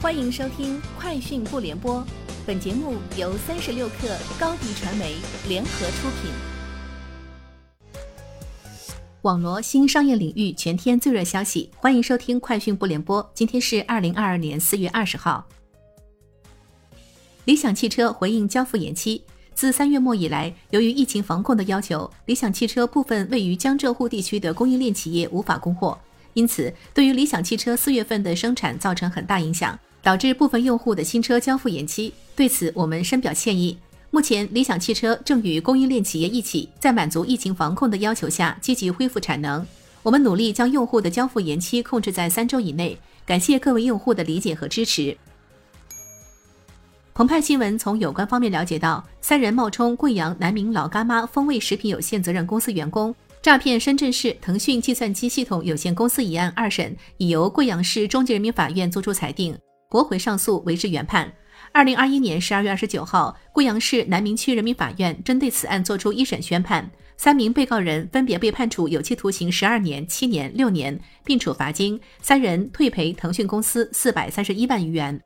欢迎收听《快讯不联播》，本节目由三十六克高低传媒联合出品。网罗新商业领域全天最热消息，欢迎收听《快讯不联播》。今天是二零二二年四月二十号。理想汽车回应交付延期。自三月末以来，由于疫情防控的要求，理想汽车部分位于江浙沪地区的供应链企业无法供货，因此对于理想汽车四月份的生产造成很大影响。导致部分用户的新车交付延期，对此我们深表歉意。目前，理想汽车正与供应链企业一起，在满足疫情防控的要求下，积极恢复产能。我们努力将用户的交付延期控制在三周以内。感谢各位用户的理解和支持。澎湃新闻从有关方面了解到，三人冒充贵阳南明老干妈风味食品有限责任公司员工。诈骗深圳市腾讯计算机系统有限公司一案二审已由贵阳市中级人民法院作出裁定。驳回上诉，维持原判。二零二一年十二月二十九号，贵阳市南明区人民法院针对此案作出一审宣判，三名被告人分别被判处有期徒刑十二年、七年、六年，并处罚金，三人退赔腾讯公司四百三十一万余元。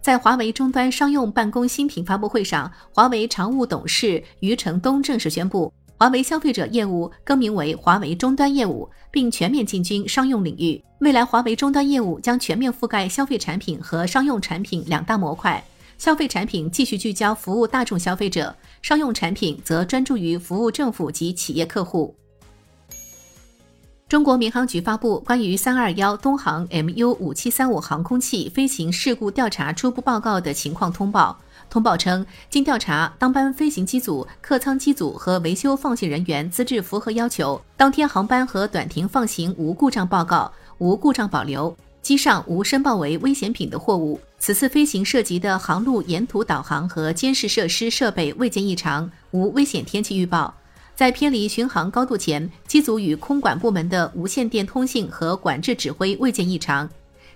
在华为终端商用办公新品发布会上，华为常务董事余承东正式宣布。华为消费者业务更名为华为终端业务，并全面进军商用领域。未来，华为终端业务将全面覆盖消费产品和商用产品两大模块。消费产品继续聚焦服务大众消费者，商用产品则专注于服务政府及企业客户。中国民航局发布关于三二幺东航 MU 五七三五航空器飞行事故调查初步报告的情况通报。通报称，经调查，当班飞行机组、客舱机组和维修放行人员资质符合要求，当天航班和短停放行无故障报告、无故障保留，机上无申报为危险品的货物。此次飞行涉及的航路沿途导航和监视设施设备未见异常，无危险天气预报。在偏离巡航高度前，机组与空管部门的无线电通信和管制指挥未见异常。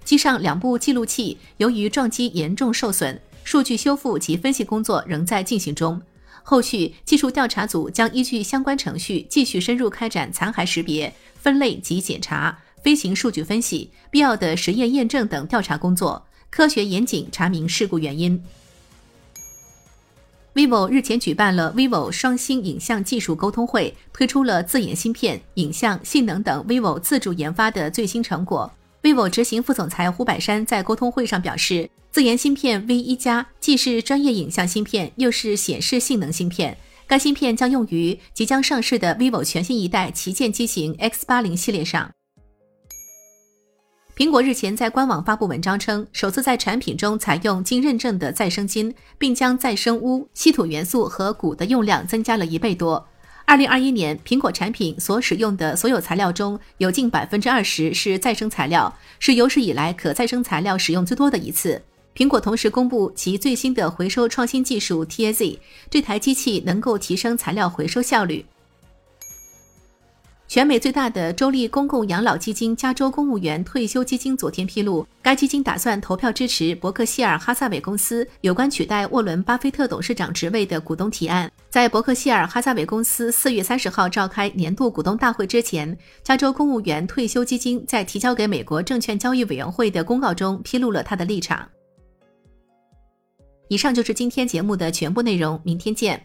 机上两部记录器由于撞击严重受损。数据修复及分析工作仍在进行中，后续技术调查组将依据相关程序继续深入开展残骸识别、分类及检查、飞行数据分析、必要的实验验证等调查工作，科学严谨查明事故原因。Vivo 日前举办了 vivo 双星影像技术沟通会，推出了自研芯片、影像、性能等 vivo 自主研发的最新成果。vivo 执行副总裁胡百山在沟通会上表示。自研芯片 V 一加既是专业影像芯片，又是显示性能芯片。该芯片将用于即将上市的 vivo 全新一代旗舰机型 X 八零系列上。苹果日前在官网发布文章称，首次在产品中采用经认证的再生金，并将再生钨、稀土元素和钴的用量增加了一倍多。二零二一年，苹果产品所使用的所有材料中有近百分之二十是再生材料，是有史以来可再生材料使用最多的一次。苹果同时公布其最新的回收创新技术 TAZ，这台机器能够提升材料回收效率。全美最大的州立公共养老基金加州公务员退休基金昨天披露，该基金打算投票支持伯克希尔哈撒韦公司有关取代沃伦巴菲特董事长职位的股东提案。在伯克希尔哈撒韦公司四月三十号召开年度股东大会之前，加州公务员退休基金在提交给美国证券交易委员会的公告中披露了他的立场。以上就是今天节目的全部内容，明天见。